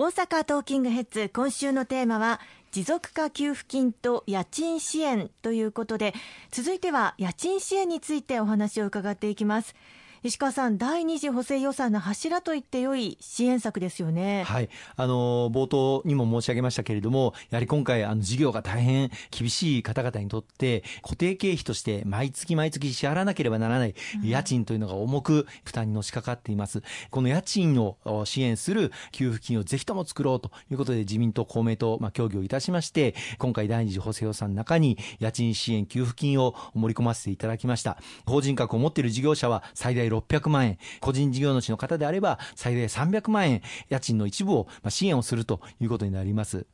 大阪トーキングヘッズ今週のテーマは持続化給付金と家賃支援ということで続いては家賃支援についてお話を伺っていきます。石川さん、第二次補正予算の柱と言ってよい支援策ですよね。はい、あの冒頭にも申し上げましたけれども、やはり今回あの事業が大変厳しい方々にとって固定経費として毎月毎月支払わなければならない家賃というのが重く負担にのしかかっています。この家賃を支援する給付金をぜひとも作ろうということで自民党公明党まあ協議をいたしまして、今回第二次補正予算の中に家賃支援給付金を盛り込ませていただきました。法人格を持っている事業者は最大600万円、個人事業主の方であれば最大300万円、家賃の一部を支援をするということになります。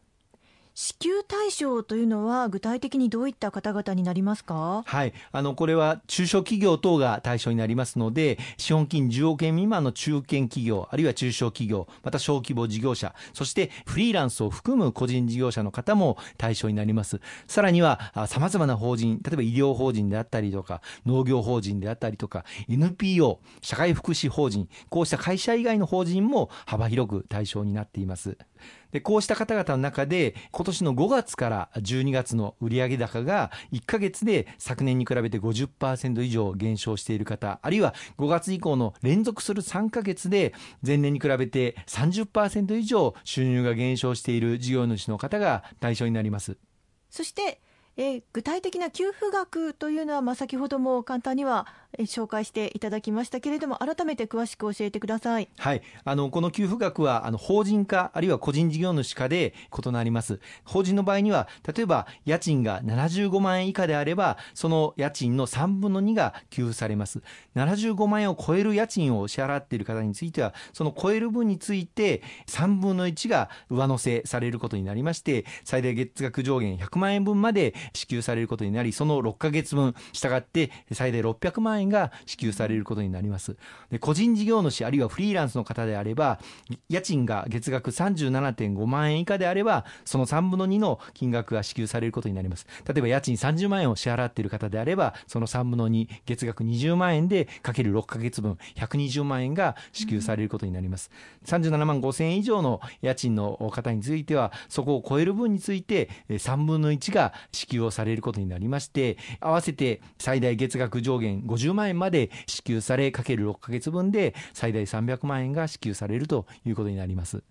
支給対象というのは具体的にどういった方々になりますか？はい。あのこれは中小企業等が対象になりますので資本金10億円未満の中堅企業あるいは中小企業また小規模事業者そしてフリーランスを含む個人事業者の方も対象になります。さらにはさまざまな法人例えば医療法人であったりとか農業法人であったりとか NPO 社会福祉法人こうした会社以外の法人も幅広く対象になっています。でこうした方々の中で今年の5月から12月の売上高が1か月で昨年に比べて50%以上減少している方あるいは5月以降の連続する3か月で前年に比べて30%以上収入が減少している事業主の方が対象になります。そしてえー、具体的な給付額というのは、まあ、先ほども簡単には紹介していただきましたけれども改めて詳しく教えてください、はい、あのこの給付額はあの法人化あるいは個人事業主化で異なります。法人の場合には例えば家賃が75万円以下であればその家賃の3分の2が給付されます。75万円を超える家賃を支払っている方についてはその超える分について3分の1が上乗せされることになりまして最大月額上限100万円分まで支給されることになりその6ヶ月分したがって最大600万円が支給されることになります。で個人事業主あるいはフリーランスの方であれば家賃が月額37.5万円以下であればその3分の2の金額が支給されることになります。例えば家賃30万円を支払っている方であればその3分の2月額20万円でかける6ヶ月分120万円が支給されることになります。37万5千円以上の家賃の方についてはそこを超える分について3分の1が支給をされることになりまして合わせて最大月額上限50万円まで支給されかける6ヶ月分で最大300万円が支給されるということになります。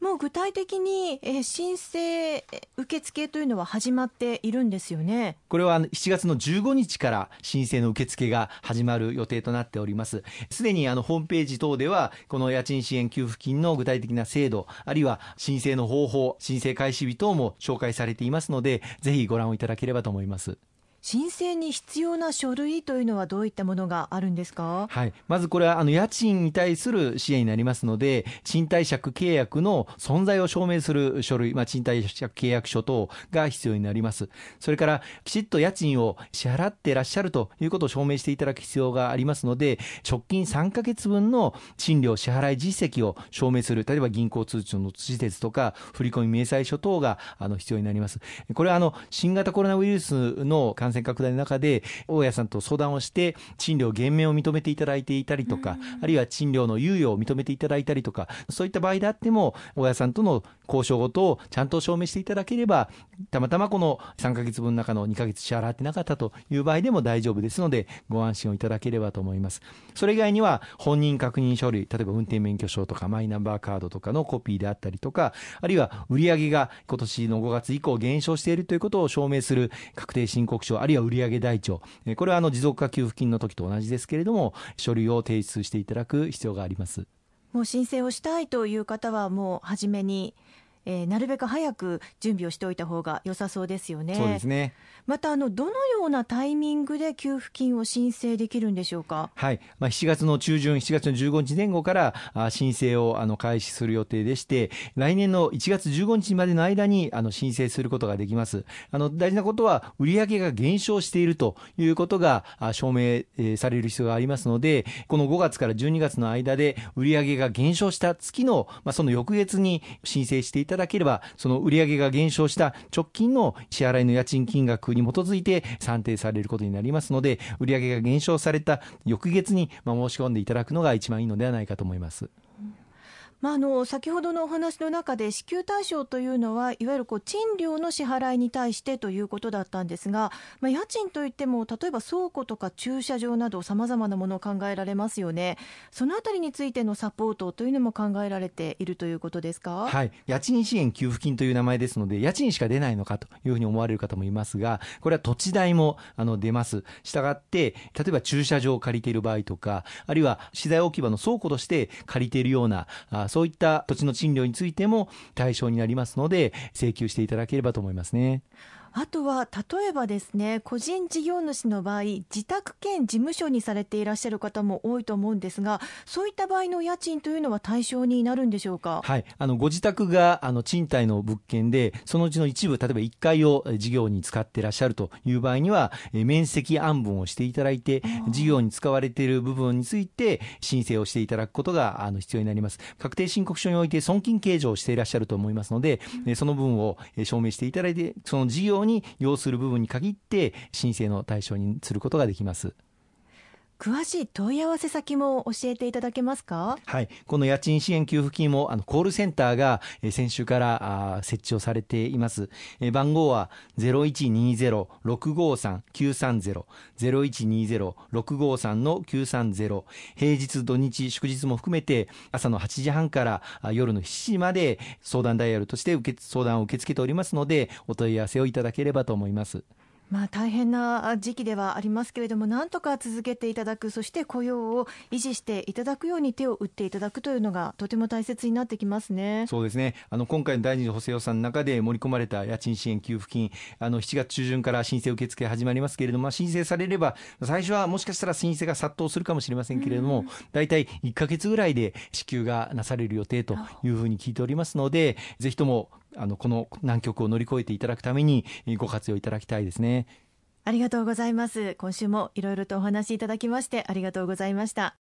もう具体的に、え申請受付というのは始まっているんですよね？これは7月の15日から申請の受付が始まる予定となっております。すでにあのホームページ等ではこの家賃支援給付金の具体的な制度あるいは申請の方法申請開始日等も紹介されていますのでぜひご覧をいただければと思います申請に必要な書類というのはどういったものがあるんですか、はい、まずこれはあの家賃に対する支援になりますので賃貸借契約の存在を証明する書類、まあ、賃貸借契約書等が必要になります。それからきちっと家賃を支払っていらっしゃるということを証明していただく必要がありますので直近3か月分の賃料支払い実績を証明する例えば銀行通帳の施設とか振込明細書等があの必要になります。これはあの新型コロナウイルスの感染拡大の中で大家さんと相談をして賃料減免を認めていただいていたりとか、あるいは賃料の猶予を認めていただいたりとかそういった場合であっても大家さんとの交渉ごとをちゃんと証明していただければたまたまこの3か月分の中の2か月支払ってなかったという場合でも大丈夫ですのでご安心をいただければと思います。それ以外には本人確認書類例えば運転免許証とかマイナンバーカードとかのコピーであったりとかあるいは売上が今年の5月以降減少しているということを証明する確定申告書あるいは売上台帳。これはあの持続化給付金の時と同じですけれども書類を提出していただく必要があります。もう申請をしたいという方はもう初めにえー、なるべく早く準備をしておいた方が良さそうですよね。そうですね。またあのどのようなタイミングで給付金を申請できるんでしょうか？はい。まあ7月の中旬、7月の15日前後からあ申請をあの開始する予定でして、来年の1月15日までの間にあの申請することができます。あの大事なことは売上が減少しているということが証明される必要がありますので、この5月から12月の間で売上が減少した月のまあその翌月に申請していたただければ、その売上が減少した直近の支払いの家賃金額に基づいて算定されることになりますので、売上が減少された翌月にま申し込んでいただくのが一番いいのではないかと思います。まあ、あの先ほどのお話の中で支給対象というのはいわゆるこう賃料の支払いに対してということだったんですが、まあ、家賃といっても例えば倉庫とか駐車場などさまざまなものを考えられますよね。そのあたりについてのサポートというのも考えられているということですか、はい、家賃支援給付金という名前ですので家賃しか出ないのかというふうに思われる方もいますがこれは土地代もあの出ます。したがって例えば駐車場を借りている場合とかあるいは資材置き場の倉庫として借りているようなあそういった土地の賃料についても対象になりますので、請求していただければと思いますね。あとは例えばですね個人事業主の場合自宅兼事務所にされていらっしゃる方も多いと思うんですがそういった場合の家賃というのは対象になるんでしょうか、はい、あのご自宅があの賃貸の物件でそのうちの一部例えば1階を事業に使っていらっしゃるという場合には面積案分をしていただいて事業に使われている部分について申請をしていただくことがあの必要になります。確定申告書において損金計上をしていらっしゃると思いますので、その分を証明していただいてその事業に要する部分に限って申請の対象にすることができます。詳しい問い合わせ先も教えていただけますか？はい。この家賃支援給付金も、あの、コールセンターが、え先週からあ設置をされています。え番号は0120-653-930、0120-653の930、平日土日祝日も含めて、朝の8時半から夜の7時まで相談ダイヤルとして受け相談を受け付けておりますので、お問い合わせをいただければと思います。まあ、大変な時期ではありますけれども、なんとか続けていただく、そして雇用を維持していただくように手を打っていただくというのが、とても大切になってきますね。そうですね、あの今回の第二次補正予算の中で盛り込まれた家賃支援給付金、あの7月中旬から申請受付始まりますけれども、まあ、申請されれば、最初はもしかしたら申請が殺到するかもしれませんけれども、大体1か月ぐらいで支給がなされる予定というふうに聞いておりますので、ぜひともあのこの難局を乗り越えていただくためにご活用いただきたいですね。ありがとうございます。今週もいろいろとお話しいただきましてありがとうございました。